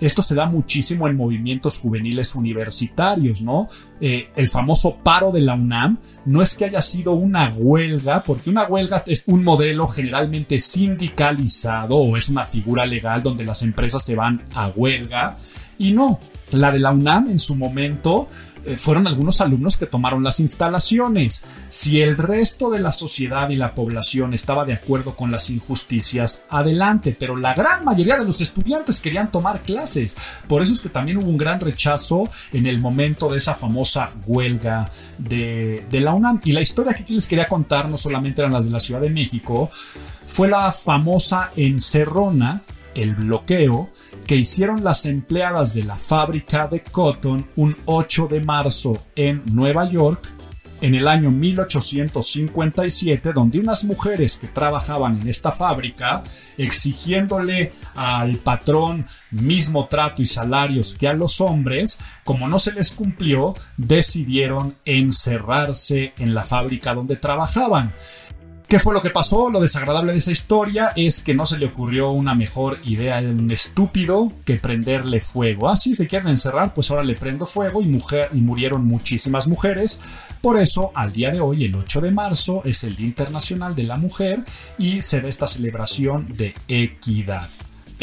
Speaker 1: Esto se da muchísimo en movimientos juveniles universitarios, ¿no? Eh, el famoso paro de la UNAM no es que haya sido una huelga, porque una huelga es un modelo generalmente sindicalizado o es una figura legal donde las empresas se van a huelga. Y no, la de la UNAM en su momento fueron algunos alumnos que tomaron las instalaciones. Si el resto de la sociedad y la población estaba de acuerdo con las injusticias, adelante, pero la gran mayoría de los estudiantes querían tomar clases. Por eso es que también hubo un gran rechazo en el momento de esa famosa huelga de, de la UNAM. Y la historia que aquí les quería contar no solamente eran las de la Ciudad de México, fue la famosa encerrona el bloqueo que hicieron las empleadas de la fábrica de Cotton un 8 de marzo en Nueva York en el año 1857, donde unas mujeres que trabajaban en esta fábrica, exigiéndole al patrón mismo trato y salarios que a los hombres, como no se les cumplió, decidieron encerrarse en la fábrica donde trabajaban. ¿Qué fue lo que pasó? Lo desagradable de esa historia es que no se le ocurrió una mejor idea a un estúpido que prenderle fuego. Ah, sí, se quieren encerrar, pues ahora le prendo fuego y, mujer, y murieron muchísimas mujeres. Por eso, al día de hoy, el 8 de marzo, es el Día Internacional de la Mujer y se da esta celebración de equidad.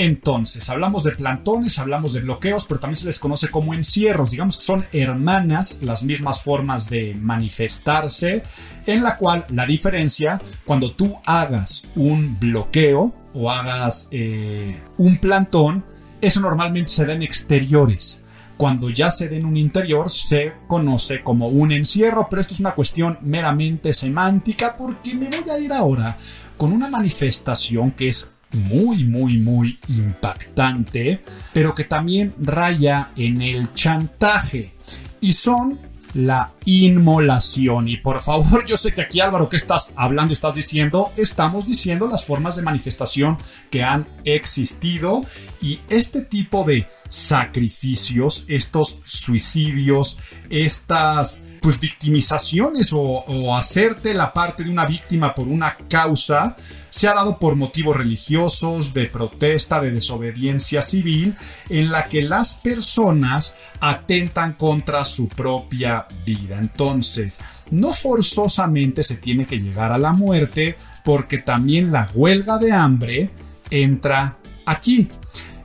Speaker 1: Entonces, hablamos de plantones, hablamos de bloqueos, pero también se les conoce como encierros. Digamos que son hermanas, las mismas formas de manifestarse, en la cual la diferencia, cuando tú hagas un bloqueo o hagas eh, un plantón, eso normalmente se da en exteriores. Cuando ya se da en un interior se conoce como un encierro, pero esto es una cuestión meramente semántica porque me voy a ir ahora con una manifestación que es muy, muy, muy impactante, pero que también raya en el chantaje. Y son la inmolación. Y por favor, yo sé que aquí Álvaro, que estás hablando, estás diciendo, estamos diciendo las formas de manifestación que han existido y este tipo de sacrificios, estos suicidios, estas pues victimizaciones o, o hacerte la parte de una víctima por una causa, se ha dado por motivos religiosos, de protesta, de desobediencia civil, en la que las personas atentan contra su propia vida. Entonces, no forzosamente se tiene que llegar a la muerte, porque también la huelga de hambre entra aquí.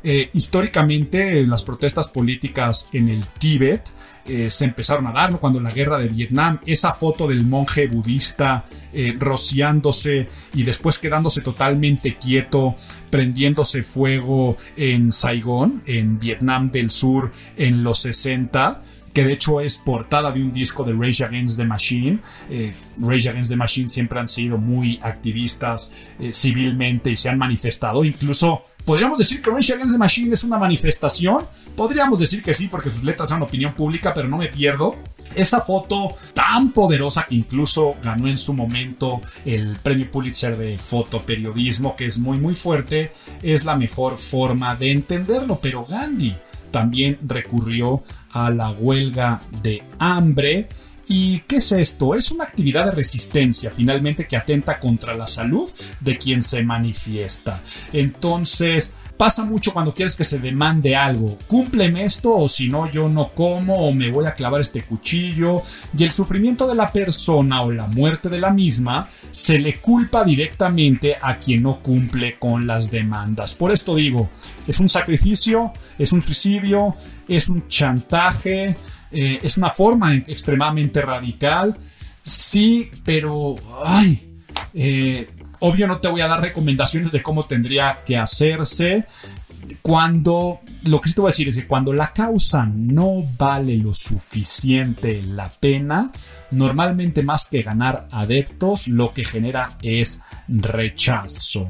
Speaker 1: Eh, históricamente, las protestas políticas en el Tíbet eh, se empezaron a dar, cuando la guerra de Vietnam, esa foto del monje budista eh, rociándose y después quedándose totalmente quieto, prendiéndose fuego en Saigón, en Vietnam del Sur, en los 60 que de hecho es portada de un disco de Rage Against the Machine. Eh, Rage Against the Machine siempre han sido muy activistas civilmente y se han manifestado. Incluso podríamos decir que Rage Against the Machine es una manifestación Podríamos decir que sí, porque sus letras son opinión pública, pero no me pierdo. Esa foto tan poderosa que incluso ganó en su momento el premio Pulitzer de fotoperiodismo, que es muy muy fuerte, es la mejor forma de entenderlo. Pero Gandhi también recurrió a la huelga de hambre ¿Y qué es esto? Es una actividad de resistencia finalmente que atenta contra la salud de quien se manifiesta. Entonces, Pasa mucho cuando quieres que se demande algo. Cúmpleme esto o si no yo no como o me voy a clavar este cuchillo. Y el sufrimiento de la persona o la muerte de la misma se le culpa directamente a quien no cumple con las demandas. Por esto digo, es un sacrificio, es un suicidio, es un chantaje, eh, es una forma extremadamente radical. Sí, pero... ¡Ay! Eh, Obvio no te voy a dar recomendaciones de cómo tendría que hacerse. Cuando, lo que sí te voy a decir es que cuando la causa no vale lo suficiente la pena, normalmente más que ganar adeptos, lo que genera es rechazo.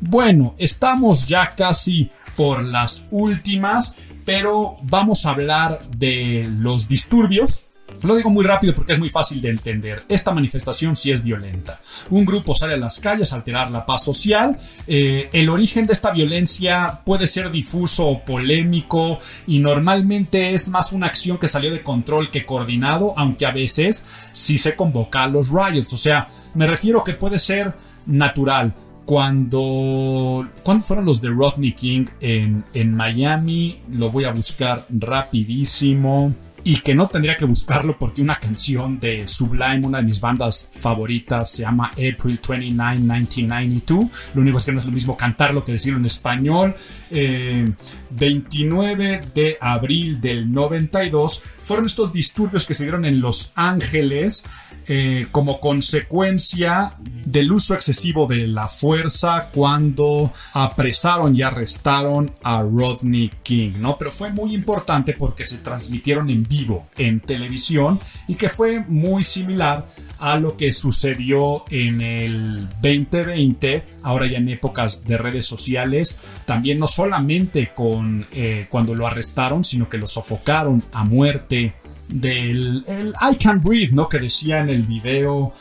Speaker 1: Bueno, estamos ya casi por las últimas, pero vamos a hablar de los disturbios lo digo muy rápido porque es muy fácil de entender. Esta manifestación sí es violenta. Un grupo sale a las calles a alterar la paz social. Eh, el origen de esta violencia puede ser difuso o polémico y normalmente es más una acción que salió de control que coordinado, aunque a veces sí se convoca a los riots. O sea, me refiero que puede ser natural. Cuando, cuando fueron los de Rodney King en, en Miami, lo voy a buscar rapidísimo y que no tendría que buscarlo porque una canción de Sublime, una de mis bandas favoritas, se llama April 29, 1992. Lo único es que no es lo mismo cantarlo que decirlo en español. 29 eh, de abril del 92 fueron estos disturbios que se dieron en Los Ángeles eh, como consecuencia del uso excesivo de la fuerza cuando apresaron y arrestaron a Rodney King, ¿no? Pero fue muy importante porque se transmitieron en vivo en televisión y que fue muy similar a lo que sucedió en el 2020, ahora ya en épocas de redes sociales, también no solamente con eh, cuando lo arrestaron, sino que lo sofocaron a muerte del I Can Breathe, ¿no? Que decía en el video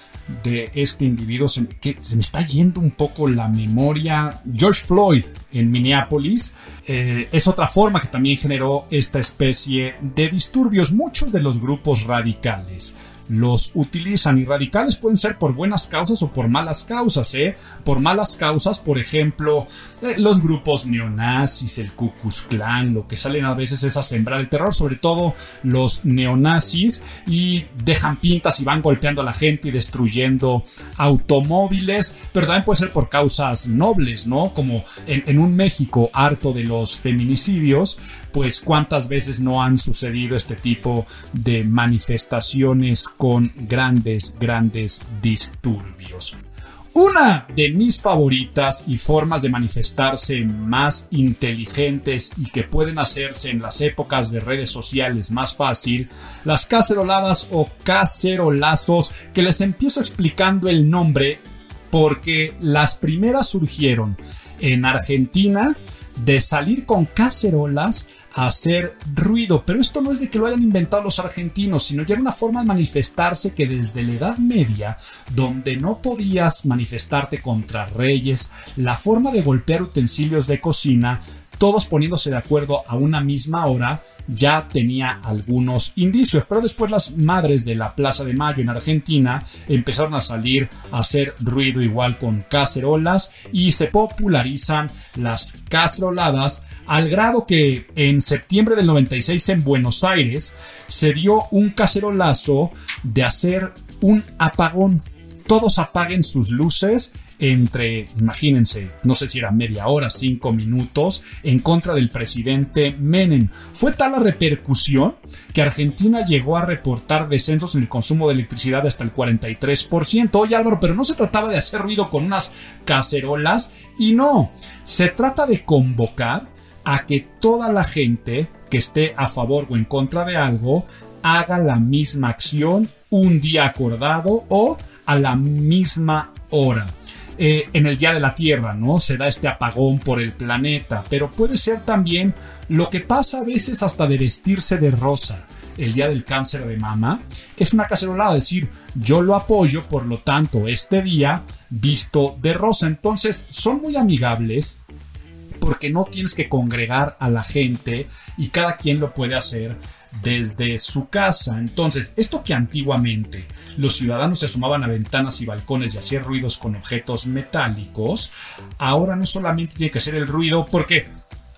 Speaker 1: de este individuo, que se me está yendo un poco la memoria. George Floyd en Minneapolis eh, es otra forma que también generó esta especie de disturbios. Muchos de los grupos radicales los utilizan y radicales pueden ser por buenas causas o por malas causas, ¿eh? Por malas causas, por ejemplo, eh, los grupos neonazis, el Ku Klux Klan, lo que salen a veces es a sembrar el terror, sobre todo los neonazis y dejan pintas y van golpeando a la gente y destruyendo automóviles, pero también puede ser por causas nobles, ¿no? Como en, en un México harto de los feminicidios, pues cuántas veces no han sucedido este tipo de manifestaciones con grandes, grandes disturbios. Una de mis favoritas y formas de manifestarse más inteligentes y que pueden hacerse en las épocas de redes sociales más fácil, las caceroladas o cacerolazos, que les empiezo explicando el nombre porque las primeras surgieron en Argentina de salir con cacerolas hacer ruido. Pero esto no es de que lo hayan inventado los argentinos, sino ya era una forma de manifestarse que desde la Edad Media, donde no podías manifestarte contra reyes, la forma de golpear utensilios de cocina todos poniéndose de acuerdo a una misma hora, ya tenía algunos indicios. Pero después las madres de la Plaza de Mayo en Argentina empezaron a salir a hacer ruido igual con cacerolas y se popularizan las caceroladas al grado que en septiembre del 96 en Buenos Aires se dio un cacerolazo de hacer un apagón. Todos apaguen sus luces entre, imagínense, no sé si era media hora, cinco minutos, en contra del presidente Menem. Fue tal la repercusión que Argentina llegó a reportar descensos en el consumo de electricidad hasta el 43%. Oye Álvaro, pero no se trataba de hacer ruido con unas cacerolas y no, se trata de convocar a que toda la gente que esté a favor o en contra de algo haga la misma acción un día acordado o a la misma hora. Eh, en el Día de la Tierra, ¿no? Se da este apagón por el planeta, pero puede ser también lo que pasa a veces hasta de vestirse de rosa. El día del cáncer de mama es una cacerolada, decir, yo lo apoyo, por lo tanto, este día visto de rosa. Entonces, son muy amigables, porque no tienes que congregar a la gente y cada quien lo puede hacer desde su casa. Entonces, esto que antiguamente los ciudadanos se asomaban a ventanas y balcones y hacían ruidos con objetos metálicos, ahora no solamente tiene que ser el ruido porque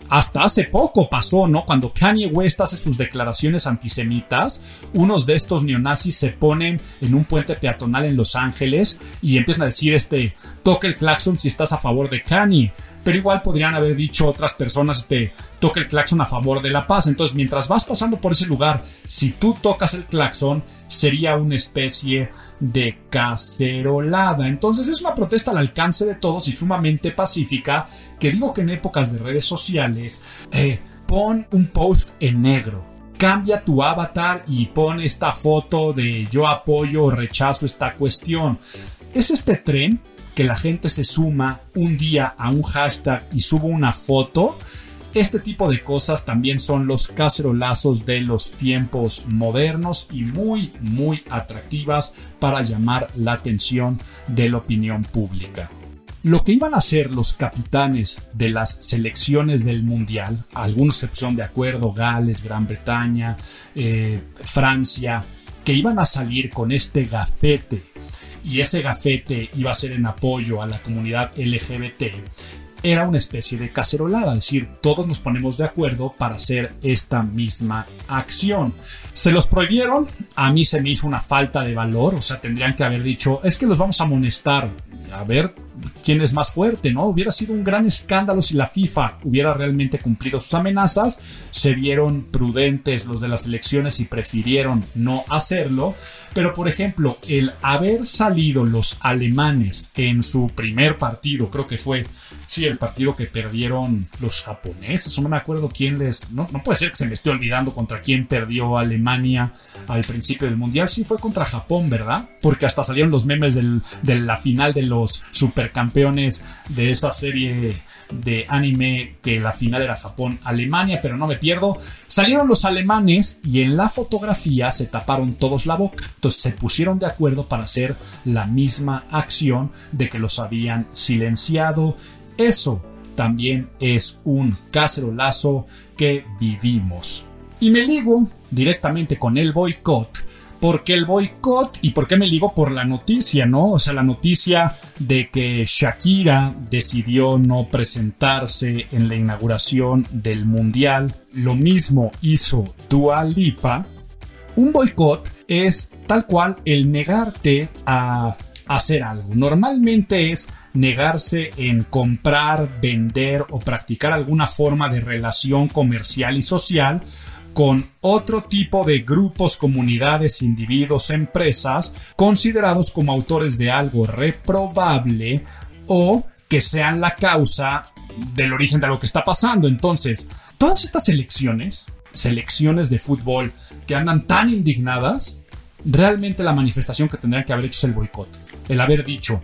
Speaker 1: hasta hace poco pasó, ¿no? Cuando Kanye West hace sus declaraciones antisemitas, unos de estos neonazis se ponen en un puente peatonal en Los Ángeles y empiezan a decir, este, toque el claxon si estás a favor de Kanye. Pero igual podrían haber dicho otras personas, este, toque el claxon a favor de la paz. Entonces, mientras vas pasando por ese lugar, si tú tocas el claxon, sería una especie de cacerolada. Entonces es una protesta al alcance de todos y sumamente pacífica que digo que en épocas de redes sociales eh, pon un post en negro. Cambia tu avatar y pon esta foto de yo apoyo o rechazo esta cuestión. Es este tren que la gente se suma un día a un hashtag y sube una foto este tipo de cosas también son los cacerolazos de los tiempos modernos y muy, muy atractivas para llamar la atención de la opinión pública. Lo que iban a hacer los capitanes de las selecciones del Mundial, algunos se pusieron de acuerdo, Gales, Gran Bretaña, eh, Francia, que iban a salir con este gafete y ese gafete iba a ser en apoyo a la comunidad LGBT, era una especie de cacerolada, es decir, todos nos ponemos de acuerdo para hacer esta misma acción. Se los prohibieron, a mí se me hizo una falta de valor, o sea, tendrían que haber dicho, es que los vamos a amonestar. A ver, quién es más fuerte, ¿no? Hubiera sido un gran escándalo si la FIFA hubiera realmente cumplido sus amenazas. Se vieron prudentes los de las elecciones y prefirieron no hacerlo. Pero, por ejemplo, el haber salido los alemanes en su primer partido, creo que fue, sí, el partido que perdieron los japoneses, no me acuerdo quién les, no, no puede ser que se me esté olvidando contra quién perdió Alemania al principio del Mundial, sí fue contra Japón, ¿verdad? Porque hasta salieron los memes de la final de los supercampeones de esa serie de anime que la final era Japón-Alemania, pero no me pierdo. Salieron los alemanes y en la fotografía se taparon todos la boca. Entonces se pusieron de acuerdo para hacer la misma acción de que los habían silenciado. Eso también es un cacerolazo que vivimos. Y me ligo directamente con el boicot porque el boicot y por qué me ligo por la noticia, ¿no? O sea, la noticia de que Shakira decidió no presentarse en la inauguración del Mundial, lo mismo hizo Dua Lipa. Un boicot es tal cual el negarte a hacer algo. Normalmente es negarse en comprar, vender o practicar alguna forma de relación comercial y social con otro tipo de grupos, comunidades, individuos, empresas considerados como autores de algo reprobable o que sean la causa del origen de lo que está pasando. Entonces, todas estas elecciones, selecciones de fútbol que andan tan indignadas, realmente la manifestación que tendrían que haber hecho es el boicot. El haber dicho,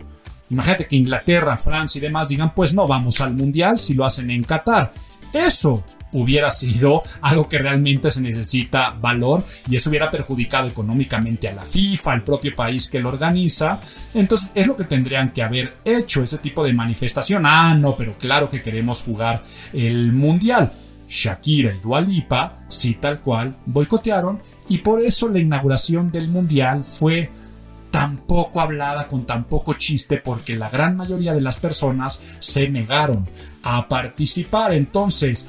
Speaker 1: imagínate que Inglaterra, Francia y demás digan, pues no vamos al Mundial si lo hacen en Qatar. Eso hubiera sido algo que realmente se necesita valor y eso hubiera perjudicado económicamente a la FIFA, al propio país que lo organiza. Entonces es lo que tendrían que haber hecho ese tipo de manifestación. Ah, no, pero claro que queremos jugar el mundial. Shakira y Dualipa, sí tal cual, boicotearon y por eso la inauguración del mundial fue tan poco hablada, con tan poco chiste, porque la gran mayoría de las personas se negaron a participar. Entonces,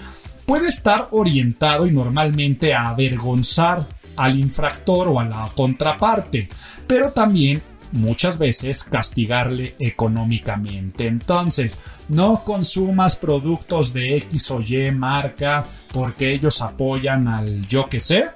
Speaker 1: puede estar orientado y normalmente a avergonzar al infractor o a la contraparte, pero también muchas veces castigarle económicamente. Entonces, no consumas productos de X o Y marca porque ellos apoyan al yo que sé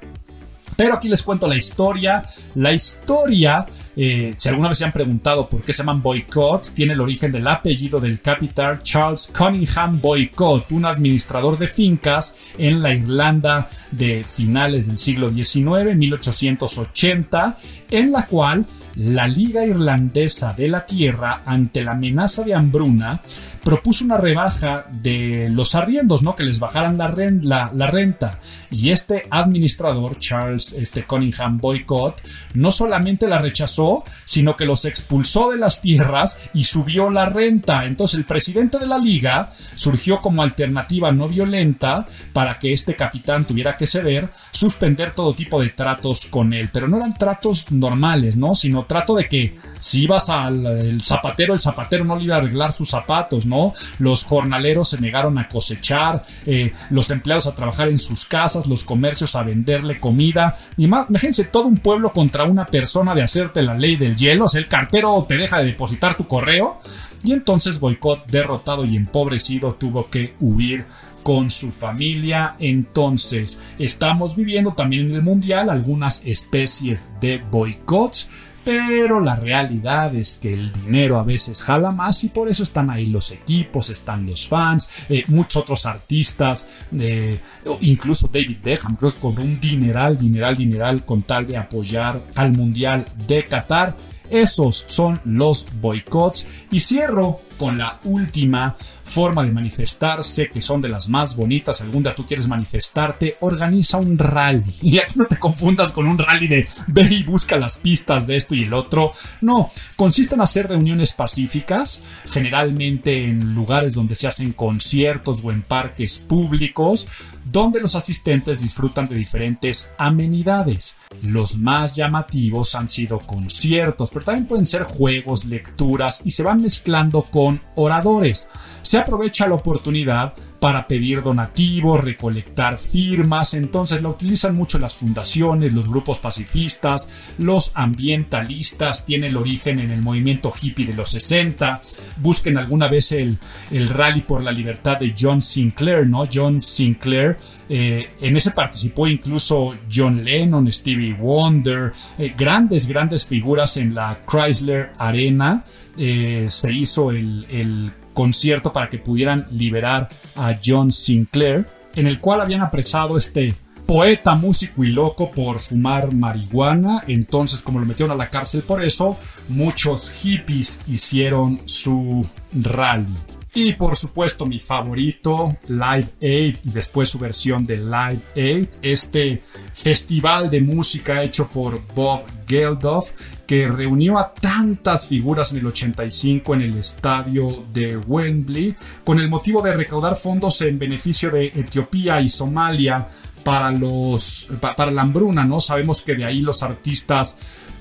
Speaker 1: pero aquí les cuento la historia. La historia, eh, si alguna vez se han preguntado por qué se llaman boycott, tiene el origen del apellido del capital Charles Cunningham Boycott, un administrador de fincas en la Irlanda de finales del siglo XIX, 1880, en la cual la Liga Irlandesa de la Tierra, ante la amenaza de hambruna, propuso una rebaja de los arriendos, ¿no? Que les bajaran la, renta. Y este administrador, Charles este Cunningham Boycott, no solamente la rechazó, sino que los expulsó de las tierras y subió la renta. Entonces el presidente de la liga surgió como alternativa no violenta para que este capitán tuviera que ceder, suspender todo tipo de tratos con él. Pero no eran tratos normales, ¿no? Sino trato de que si ibas al zapatero, el zapatero no le iba a arreglar sus zapatos, ¿no? Los jornaleros se negaron a cosechar, eh, los empleados a trabajar en sus casas, los comercios a venderle comida. Y más, imagínense todo un pueblo contra una persona de hacerte la ley del hielo. O sea, el cartero te deja de depositar tu correo. Y entonces Boicot, derrotado y empobrecido, tuvo que huir con su familia. Entonces, estamos viviendo también en el mundial algunas especies de boicots pero la realidad es que el dinero a veces jala más y por eso están ahí los equipos, están los fans, eh, muchos otros artistas, eh, incluso David Beckham, creo que con un dineral, dineral, dineral con tal de apoyar al Mundial de Qatar. Esos son los boicots. Y cierro con la última forma de manifestarse, que son de las más bonitas. Algún día tú quieres manifestarte, organiza un rally. Y aquí no te confundas con un rally de ve y busca las pistas de esto y el otro. No, consiste en hacer reuniones pacíficas, generalmente en lugares donde se hacen conciertos o en parques públicos, donde los asistentes disfrutan de diferentes amenidades. Los más llamativos han sido conciertos, pero también pueden ser juegos, lecturas y se van mezclando con oradores. Se aprovecha la oportunidad para pedir donativos, recolectar firmas, entonces la utilizan mucho las fundaciones, los grupos pacifistas, los ambientalistas, tiene el origen en el movimiento hippie de los 60, busquen alguna vez el, el rally por la libertad de John Sinclair, ¿no? John Sinclair, eh, en ese participó incluso John Lennon, Stevie Wonder, eh, grandes, grandes figuras en la Chrysler Arena, eh, se hizo el, el concierto para que pudieran liberar a John Sinclair, en el cual habían apresado este poeta, músico y loco por fumar marihuana. Entonces, como lo metieron a la cárcel por eso, muchos hippies hicieron su rally. Y por supuesto mi favorito, Live Aid y después su versión de Live Aid, este festival de música hecho por Bob Geldof que reunió a tantas figuras en el 85 en el estadio de Wembley con el motivo de recaudar fondos en beneficio de Etiopía y Somalia para los para la hambruna, ¿no? Sabemos que de ahí los artistas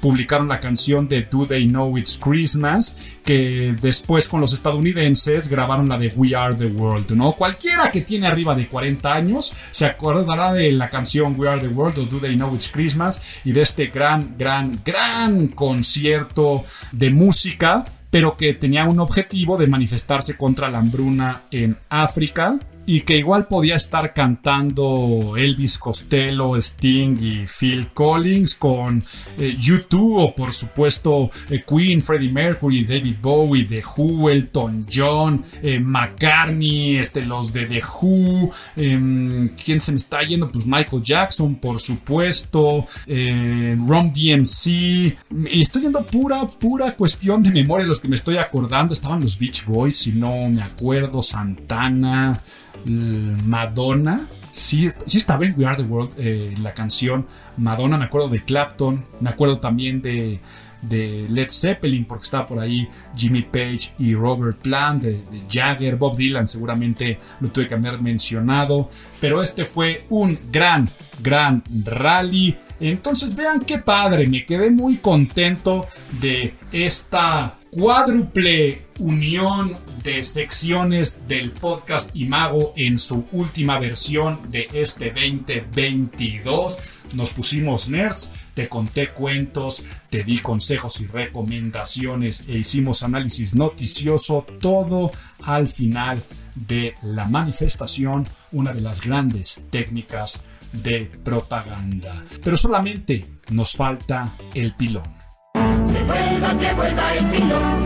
Speaker 1: publicaron la canción de Do They Know It's Christmas, que después con los estadounidenses grabaron la de We Are the World, ¿no? Cualquiera que tiene arriba de 40 años se acordará de la canción We Are the World o Do They Know It's Christmas y de este gran, gran, gran concierto de música pero que tenía un objetivo de manifestarse contra la hambruna en África y que igual podía estar cantando Elvis Costello, Sting y Phil Collins con eh, YouTube o por supuesto eh, Queen, Freddie Mercury, David Bowie, The Who, Elton John, eh, McCartney, este, los de The Who, em, ¿quién se me está yendo? Pues Michael Jackson, por supuesto, Rom DMC, estoy yendo pura, pura cuestión de memoria, los que me estoy acordando, estaban los Beach Boys, si no me acuerdo, Santana, Madonna. Sí, sí estaba en We Are the World eh, la canción Madonna. Me acuerdo de Clapton. Me acuerdo también de, de Led Zeppelin, porque estaba por ahí Jimmy Page y Robert Plant, de, Jagger, Bob Dylan, seguramente lo tuve que haber mencionado. Pero este fue un gran, gran rally. Entonces vean qué padre, me quedé muy contento de esta cuádruple unión de secciones del podcast Imago en su última versión de este 2022. Nos pusimos nerds, te conté cuentos, te di consejos y recomendaciones e hicimos análisis noticioso, todo al final de la manifestación, una de las grandes técnicas de propaganda. Pero solamente nos falta el pilón. Que vuelva, que vuelva el pilón.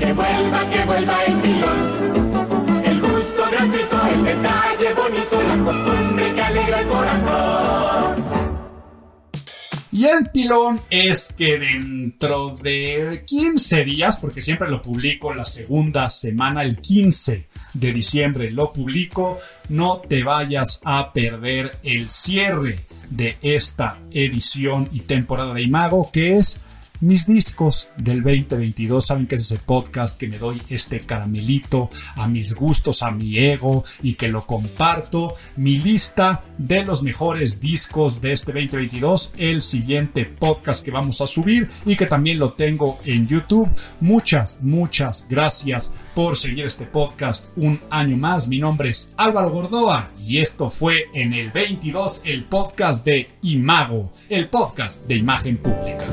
Speaker 1: Que vuelva, que vuelva el pilón. El gusto gratuito, el detalle bonito, la costumbre que alegra el corazón. Y el pilón es que dentro de 15 días, porque siempre lo publico la segunda semana, el 15 de diciembre lo publico, no te vayas a perder el cierre de esta edición y temporada de Imago, que es mis discos del 2022. Saben que es ese podcast que me doy este caramelito a mis gustos, a mi ego y que lo comparto. Mi lista de los mejores discos de este 2022. El siguiente podcast que vamos a subir y que también lo tengo en YouTube. Muchas, muchas gracias por seguir este podcast un año más. Mi nombre es Álvaro Gordoa y esto fue en el 22 el podcast de Imago, el podcast de imagen pública.